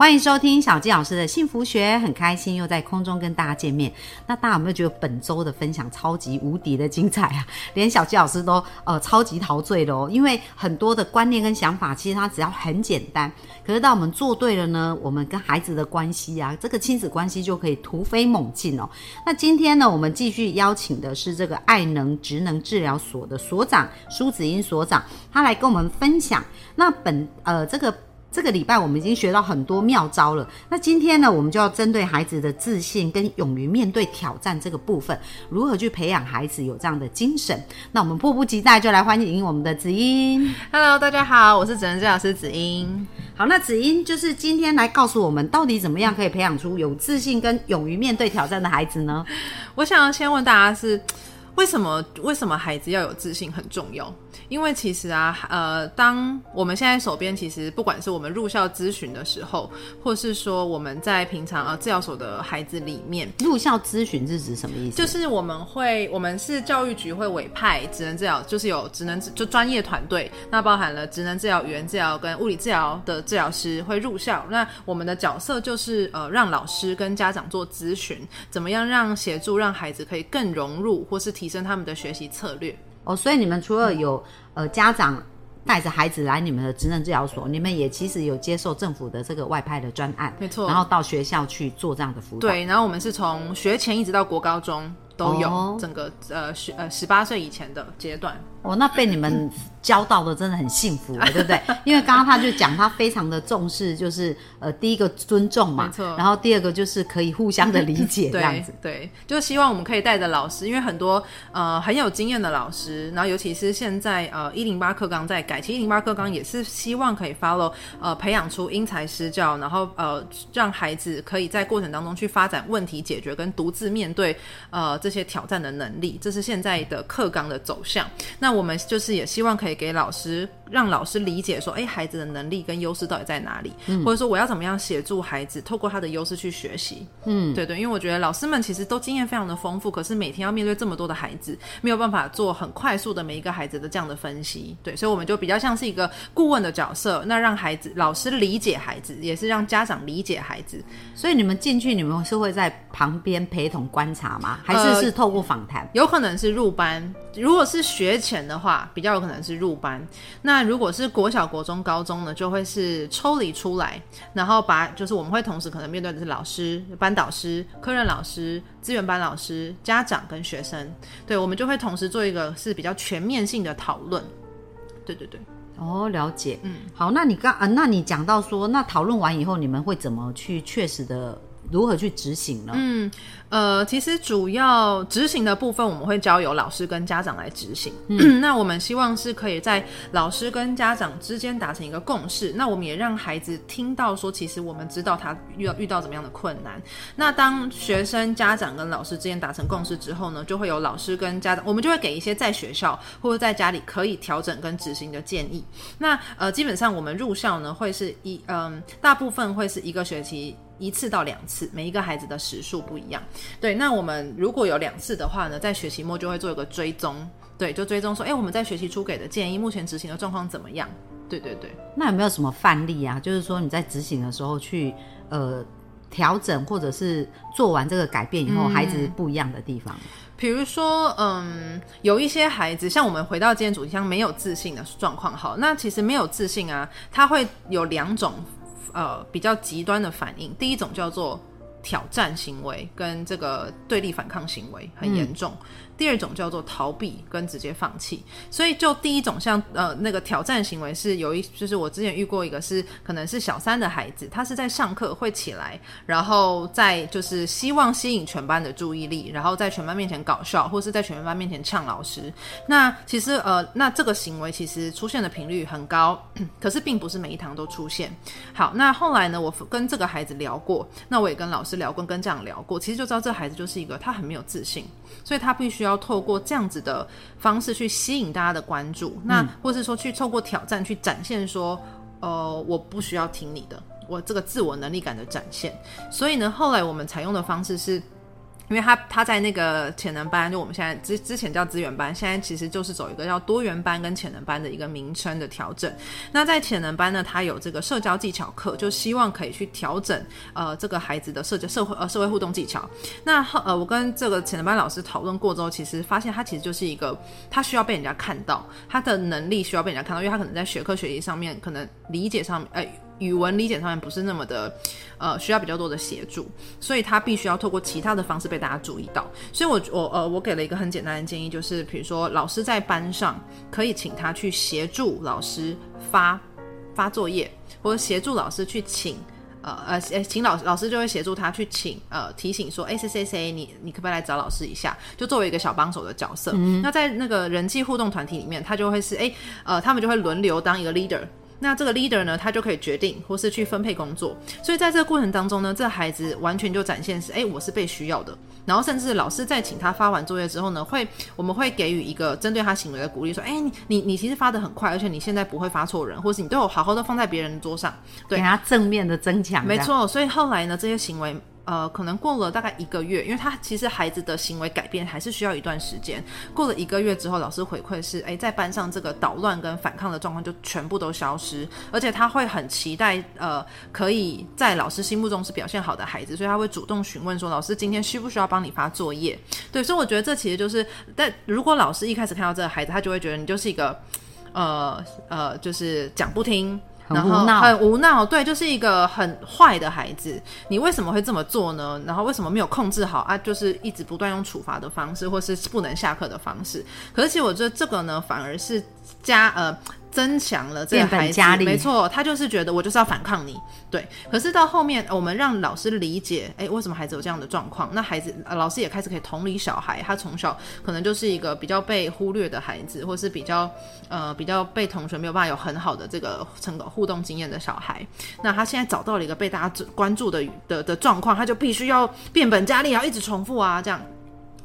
欢迎收听小纪老师的幸福学，很开心又在空中跟大家见面。那大家有没有觉得本周的分享超级无敌的精彩啊？连小纪老师都呃超级陶醉了哦，因为很多的观念跟想法，其实它只要很简单，可是当我们做对了呢，我们跟孩子的关系啊，这个亲子关系就可以突飞猛进哦。那今天呢，我们继续邀请的是这个爱能职能治疗所的所长苏子英所长，他来跟我们分享。那本呃这个。这个礼拜我们已经学到很多妙招了。那今天呢，我们就要针对孩子的自信跟勇于面对挑战这个部分，如何去培养孩子有这样的精神？那我们迫不及待就来欢迎我们的子英。Hello，大家好，我是职能治疗师子英。好，那子英就是今天来告诉我们，到底怎么样可以培养出有自信跟勇于面对挑战的孩子呢？我想先问大家是。为什么为什么孩子要有自信很重要？因为其实啊，呃，当我们现在手边其实不管是我们入校咨询的时候，或是说我们在平常呃治疗所的孩子里面，入校咨询是指什么意思？就是我们会，我们是教育局会委派职能治疗，就是有职能就专业团队，那包含了职能治疗、语言治疗跟物理治疗的治疗师会入校。那我们的角色就是呃，让老师跟家长做咨询，怎么样让协助让孩子可以更融入，或是提升他们的学习策略。哦，所以你们除了有呃家长带着孩子来你们的职能治疗所，你们也其实有接受政府的这个外派的专案，没错然后到学校去做这样的服务。，对，然后我们是从学前一直到国高中都有、哦整个呃十呃十八岁以前的阶段。哦，那被你们教到的真的很幸福了，对不对？因为刚刚他就讲他非常的重视，就是呃第一个尊重嘛，没错然后第二个就是可以互相的理解 这样对子。对，就希望我们可以带着老师，因为很多呃很有经验的老师，然后尤其是现在呃一零八课纲在改，其实一零八课纲也是希望可以 follow 呃培养出因材施教，然后呃让孩子可以在过程当中去发展问题解决跟独自面对呃这些挑战的能力，这是现在的课纲的走向。那我们就是也希望可以给老师，让老师理解说，哎，孩子的能力跟优势到底在哪里，或者说我要怎么样协助孩子透过他的优势去学习。嗯，对对，因为我觉得老师们其实都经验非常的丰富，可是每天要面对这么多的孩子，没有办法做很快速的每一个孩子的这样的分析。对，所以我们就比较像是一个顾问的角色，那让孩子老师理解孩子，也是让家长理解孩子。所以你们进去，你们是会在旁边陪同观察吗？还是呃是透过访谈？有可能是入班，如果是学前的话，比较有可能是入班。那如果是国小、国中、高中呢，就会是抽离出来，然后把就是我们会同时可能面对的是老师、班导师、科任老师、资源班老师、家长跟学生，对我们就会同时做一个是比较全面性的讨论。对对对。哦，了解。嗯，好，那你刚啊，那你讲到说，那讨论完以后，你们会怎么去确实的如何去执行呢？嗯，呃，其实主要执行的部分，我们会交由老师跟家长来执行。那我们希望是可以在老师跟家长之间达成一个共识。那我们也让孩子听到说，其实我们知道他遇到遇到怎么样的困难。那当学生、家长跟老师之间达成共识之后呢，就会有老师跟家长，我们就会给一些在学校或者在家里可以调整跟执行的建议。那呃，基本上我们入校呢，会是一嗯，大部分会是一个学期。一次到两次，每一个孩子的时数不一样。对，那我们如果有两次的话呢，在学期末就会做一个追踪，对，就追踪说，哎，我们在学期初给的建议，目前执行的状况怎么样？对对对。那有没有什么范例啊？就是说你在执行的时候去呃调整，或者是做完这个改变以后，孩子不一样的地方？比如说，嗯，有一些孩子，像我们回到今天主题，像没有自信的状况，好，那其实没有自信啊，他会有两种，呃，比较极端的反应。第一种叫做挑战行为，跟这个对立反抗行为很严重。第二种叫做逃避跟直接放弃。所以就第一种像呃那个挑战行为是有一，就是我之前遇过一个是可能是小三的孩子，他是在上课会起来，然后在就是希望吸引全班的注意力，然后在全班面前搞笑，或是在全班面前呛老师。那其实呃那这个行为其实出现的频率很高，可是并不是每一堂都出现。好，那后来呢，我跟这个孩子聊过，那我也跟老师。聊过，跟家长聊过，其实就知道这孩子就是一个他很没有自信，所以他必须要透过这样子的方式去吸引大家的关注，那或是说去透过挑战去展现说，呃，我不需要听你的，我这个自我能力感的展现。所以呢，后来我们采用的方式是。因为他他在那个潜能班，就我们现在之之前叫资源班，现在其实就是走一个叫多元班跟潜能班的一个名称的调整。那在潜能班呢，他有这个社交技巧课，就希望可以去调整呃这个孩子的社交社会呃社会互动技巧。那呃我跟这个潜能班老师讨论过之后，其实发现他其实就是一个他需要被人家看到，他的能力需要被人家看到，因为他可能在学科学习上面，可能理解上面呃。语文理解上面不是那么的，呃，需要比较多的协助，所以他必须要透过其他的方式被大家注意到。所以，我我呃，我给了一个很简单的建议，就是比如说，老师在班上可以请他去协助老师发发作业，或者协助老师去请呃呃，请老老师就会协助他去请呃提醒说，哎谁谁谁，你你可不可以来找老师一下？就作为一个小帮手的角色。那在那个人际互动团体里面，他就会是哎呃，他们就会轮流当一个 leader。那这个 leader 呢，他就可以决定或是去分配工作，所以在这个过程当中呢，这孩子完全就展现是，哎，我是被需要的。然后甚至老师在请他发完作业之后呢，会我们会给予一个针对他行为的鼓励，说，哎，你你你其实发的很快，而且你现在不会发错人，或是你都有好好的放在别人的桌上，对，给他正面的增强。没错，所以后来呢，这些行为。呃，可能过了大概一个月，因为他其实孩子的行为改变还是需要一段时间。过了一个月之后，老师回馈是，哎，在班上这个捣乱跟反抗的状况就全部都消失，而且他会很期待，呃，可以在老师心目中是表现好的孩子，所以他会主动询问说，老师今天需不需要帮你发作业？对，所以我觉得这其实就是，但如果老师一开始看到这个孩子，他就会觉得你就是一个，呃呃，就是讲不听。然后很无闹，对，就是一个很坏的孩子。你为什么会这么做呢？然后为什么没有控制好啊？就是一直不断用处罚的方式，或是不能下课的方式。可是其实我觉得这个呢，反而是加呃。增强了这个孩子，没错，他就是觉得我就是要反抗你，对。可是到后面，我们让老师理解，哎，为什么孩子有这样的状况？那孩子，老师也开始可以同理小孩，他从小可能就是一个比较被忽略的孩子，或是比较呃比较被同学没有办法有很好的这个成果互动经验的小孩。那他现在找到了一个被大家关注的的的状况，他就必须要变本加厉，要一直重复啊，这样。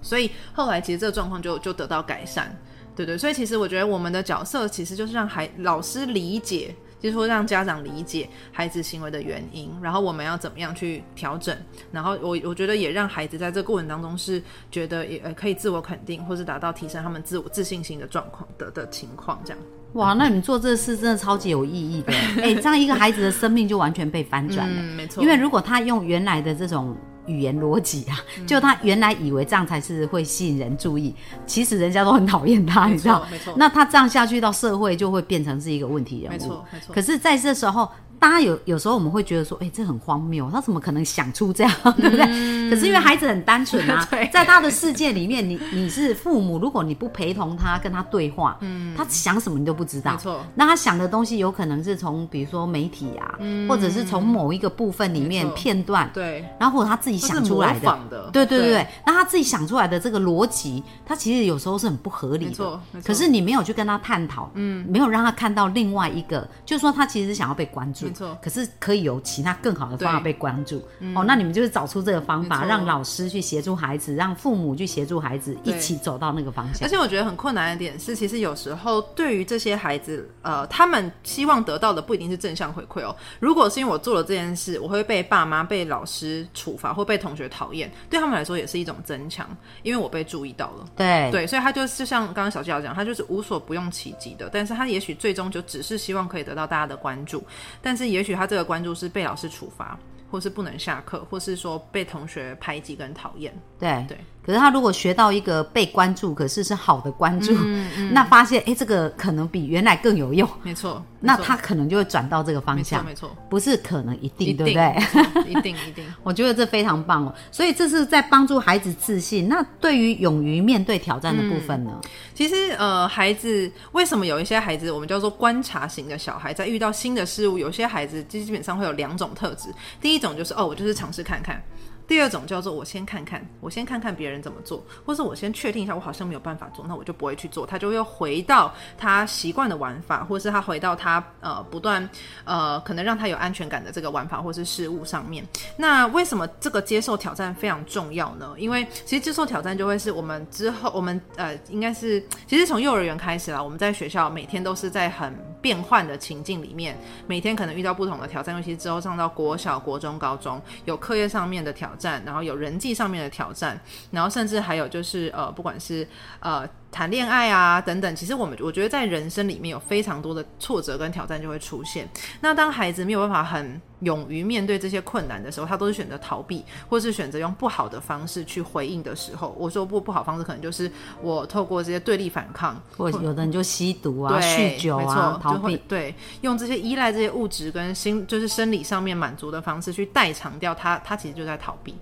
所以后来其实这个状况就就得到改善。对对，所以其实我觉得我们的角色其实就是让孩老师理解，就是说让家长理解孩子行为的原因，然后我们要怎么样去调整，然后我我觉得也让孩子在这个过程当中是觉得也呃可以自我肯定，或是达到提升他们自我自信心的状况的的情况这样。哇，那你做这事真的超级有意义的，哎，这样一个孩子的生命就完全被翻转了，没错。因为如果他用原来的这种。语言逻辑啊，就他原来以为这样才是会吸引人注意，其实人家都很讨厌他，你知道？没错。那他这样下去到社会就会变成是一个问题人物。没错，没错。可是在这时候。大家有有时候我们会觉得说，哎，这很荒谬，他怎么可能想出这样，对不对？可是因为孩子很单纯啊，在他的世界里面，你你是父母，如果你不陪同他跟他对话，嗯，他想什么你都不知道。没错。那他想的东西有可能是从比如说媒体啊，或者是从某一个部分里面片段，对，然后或者他自己想出来的，对对对对。那他自己想出来的这个逻辑，他其实有时候是很不合理的。没错。可是你没有去跟他探讨，嗯，没有让他看到另外一个，就是说他其实想要被关注。没错。可是可。以有其他更好的方法被关注哦，那你们就是找出这个方法，让老师去协助孩子，让父母去协助孩子，一起走到那个方向。而且我觉得很困难的点是，其实有时候对于这些孩子，呃，他们希望得到的不一定是正向回馈哦。如果是因为我做了这件事，我会被爸妈、被老师处罚，或被同学讨厌，对他们来说也是一种增强，因为我被注意到了。对对，所以他就就像刚刚小纪老讲，他就是无所不用其极的，但是他也许最终就只是希望可以得到大家的关注，但是也许他这个关注是被老师处罚，或是不能下课，或是说被同学排挤跟讨厌。对对。可是他如果学到一个被关注，可是是好的关注，那发现哎，这个可能比原来更有用。没错，那他可能就会转到这个方向。没错，不是可能一定，对不对？一定一定。我觉得这非常棒哦。所以这是在帮助孩子自信。那对于勇于面对挑战的部分呢？其实呃，孩子为什么有一些孩子我们叫做观察型的小孩，在遇到新的事物，有些孩子基本上会有两种特质。第一种就是哦，我就是尝试看看。第二种叫做我先看看，我先看看别人怎么做，或是我先确定一下我好像没有办法做，那我就不会去做，他就又回到他习惯的玩法，或是他回到他呃不断呃可能让他有安全感的这个玩法或是事物上面。那为什么这个接受挑战非常重要呢？因为其实接受挑战就会是我们之后我们呃应该是其实从幼儿园开始啦，我们在学校每天都是在很变换的情境里面，每天可能遇到不同的挑战，尤其之后上到国小、国中、高中，有课业上面的挑战，然后有人际上面的挑战，然后甚至还有就是呃，不管是呃。谈恋爱啊，等等，其实我们我觉得在人生里面有非常多的挫折跟挑战就会出现。那当孩子没有办法很勇于面对这些困难的时候，他都是选择逃避，或是选择用不好的方式去回应的时候，我说不不好方式，可能就是我透过这些对立反抗，或有的人就吸毒啊、酗酒啊，逃避，对，用这些依赖这些物质跟心，就是生理上面满足的方式去代偿掉他，他其实就在逃避。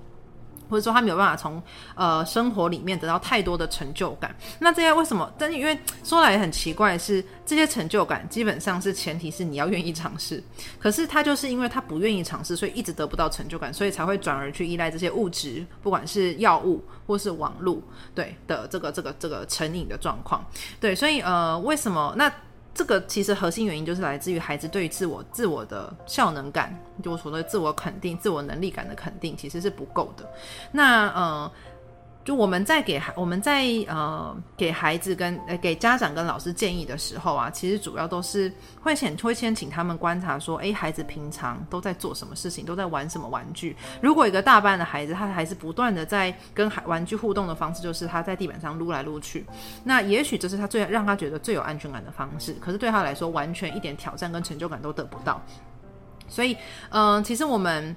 或者说他没有办法从呃生活里面得到太多的成就感，那这些为什么？但因为说来也很奇怪，是这些成就感基本上是前提是你要愿意尝试，可是他就是因为他不愿意尝试，所以一直得不到成就感，所以才会转而去依赖这些物质，不管是药物或是网络，对的这个这个这个成瘾的状况，对，所以呃为什么那？这个其实核心原因就是来自于孩子对于自我、自我的效能感，就我说的自我肯定、自我能力感的肯定，其实是不够的。那呃。就我们在给孩我们在呃给孩子跟呃给家长跟老师建议的时候啊，其实主要都是会先会先请他们观察说，哎，孩子平常都在做什么事情，都在玩什么玩具。如果一个大班的孩子，他还是不断的在跟孩玩具互动的方式，就是他在地板上撸来撸去，那也许这是他最让他觉得最有安全感的方式。可是对他来说，完全一点挑战跟成就感都得不到。所以，嗯，其实我们。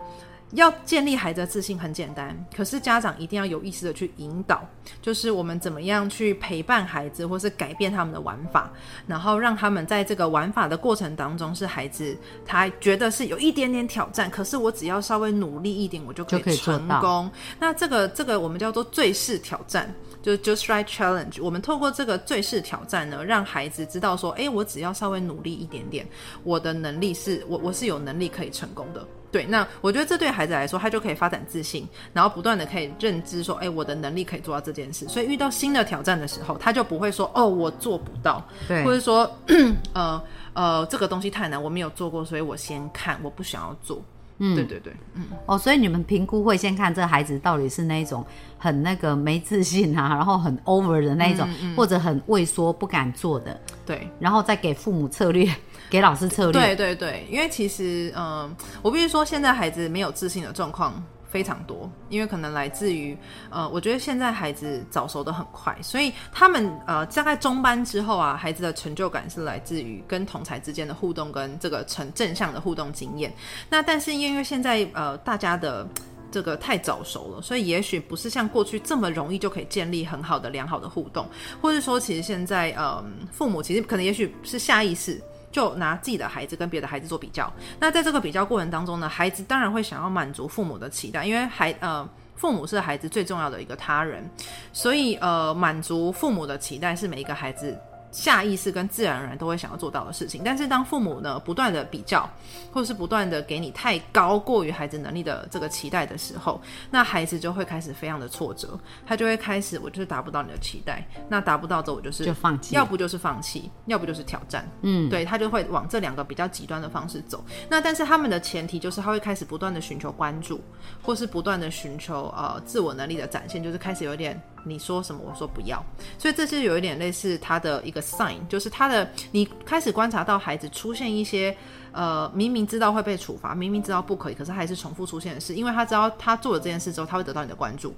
要建立孩子的自信很简单，可是家长一定要有意识的去引导，就是我们怎么样去陪伴孩子，或是改变他们的玩法，然后让他们在这个玩法的过程当中，是孩子他觉得是有一点点挑战，可是我只要稍微努力一点，我就可以成功。那这个这个我们叫做最适挑战，就是 just right challenge。我们透过这个最适挑战呢，让孩子知道说，哎，我只要稍微努力一点点，我的能力是我我是有能力可以成功的。对，那我觉得这对孩子来说，他就可以发展自信，然后不断的可以认知说，哎，我的能力可以做到这件事。所以遇到新的挑战的时候，他就不会说，哦，我做不到，对，或者说，呃呃，这个东西太难，我没有做过，所以我先看，我不想要做。嗯，对对对，嗯，哦，所以你们评估会先看这孩子到底是那种很那个没自信啊，然后很 over 的那一种，或者很畏缩不敢做的，对，然后再给父母策略。给老师策略，对对对，因为其实，嗯，我必须说，现在孩子没有自信的状况非常多，因为可能来自于，呃，我觉得现在孩子早熟的很快，所以他们，呃，大概中班之后啊，孩子的成就感是来自于跟同才之间的互动，跟这个成正向的互动经验。那但是因为现在，呃，大家的这个太早熟了，所以也许不是像过去这么容易就可以建立很好的良好的互动，或者说，其实现在，嗯，父母其实可能也许是下意识。就拿自己的孩子跟别的孩子做比较，那在这个比较过程当中呢，孩子当然会想要满足父母的期待，因为孩呃父母是孩子最重要的一个他人，所以呃满足父母的期待是每一个孩子。下意识跟自然而然都会想要做到的事情，但是当父母呢不断的比较，或者是不断的给你太高过于孩子能力的这个期待的时候，那孩子就会开始非常的挫折，他就会开始我就是达不到你的期待，那达不到之后我就是就放弃，要不就是放弃，要不就是挑战，嗯，对他就会往这两个比较极端的方式走。那但是他们的前提就是他会开始不断的寻求关注，或是不断的寻求呃自我能力的展现，就是开始有点。你说什么，我说不要，所以这是有一点类似他的一个 sign，就是他的你开始观察到孩子出现一些呃明明知道会被处罚，明明知道不可以，可是还是重复出现的事，因为他知道他做了这件事之后，他会得到你的关注，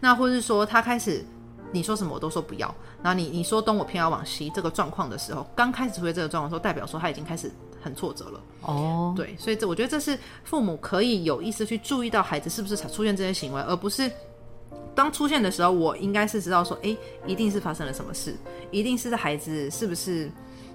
那或者是说他开始你说什么我都说不要，然后你你说东我偏要往西这个状况的时候，刚开始出现这个状况的时候，代表说他已经开始很挫折了。哦，对，所以这我觉得这是父母可以有意识去注意到孩子是不是才出现这些行为，而不是。当出现的时候，我应该是知道说，哎，一定是发生了什么事，一定是孩子是不是，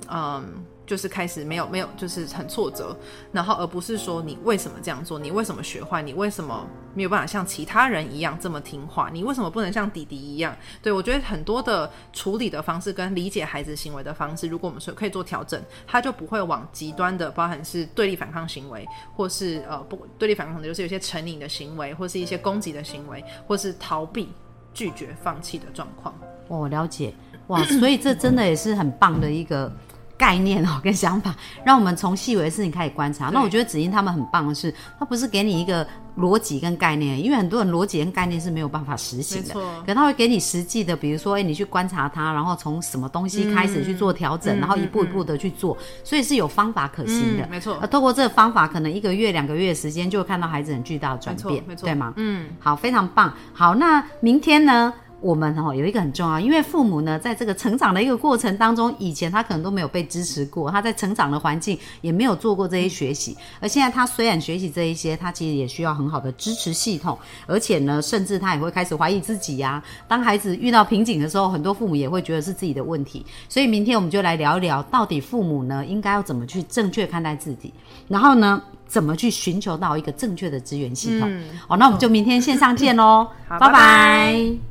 嗯。就是开始没有没有就是很挫折，然后而不是说你为什么这样做，你为什么学坏，你为什么没有办法像其他人一样这么听话，你为什么不能像弟弟一样？对我觉得很多的处理的方式跟理解孩子行为的方式，如果我们说可以做调整，他就不会往极端的，包含是对立反抗行为，或是呃不对立反抗的就是有些成瘾的行为，或是一些攻击的行为，或是逃避、拒绝、放弃的状况。我了解哇，所以这真的也是很棒的一个。概念哦，跟想法，让我们从细微的事情开始观察。那我觉得子英他们很棒的是，他不是给你一个逻辑跟概念，因为很多人逻辑跟概念是没有办法实行的。可他会给你实际的，比如说，哎，你去观察它，然后从什么东西开始去做调整，然后一步一步的去做，所以是有方法可行的。没错。透过这个方法，可能一个月、两个月时间，就会看到孩子很巨大的转变，对吗？嗯。好，非常棒。好，那明天呢？我们哈有一个很重要，因为父母呢，在这个成长的一个过程当中，以前他可能都没有被支持过，他在成长的环境也没有做过这些学习，而现在他虽然学习这一些，他其实也需要很好的支持系统，而且呢，甚至他也会开始怀疑自己呀。当孩子遇到瓶颈的时候，很多父母也会觉得是自己的问题。所以明天我们就来聊一聊，到底父母呢应该要怎么去正确看待自己，然后呢，怎么去寻求到一个正确的资源系统。好，那我们就明天线上见喽，拜拜。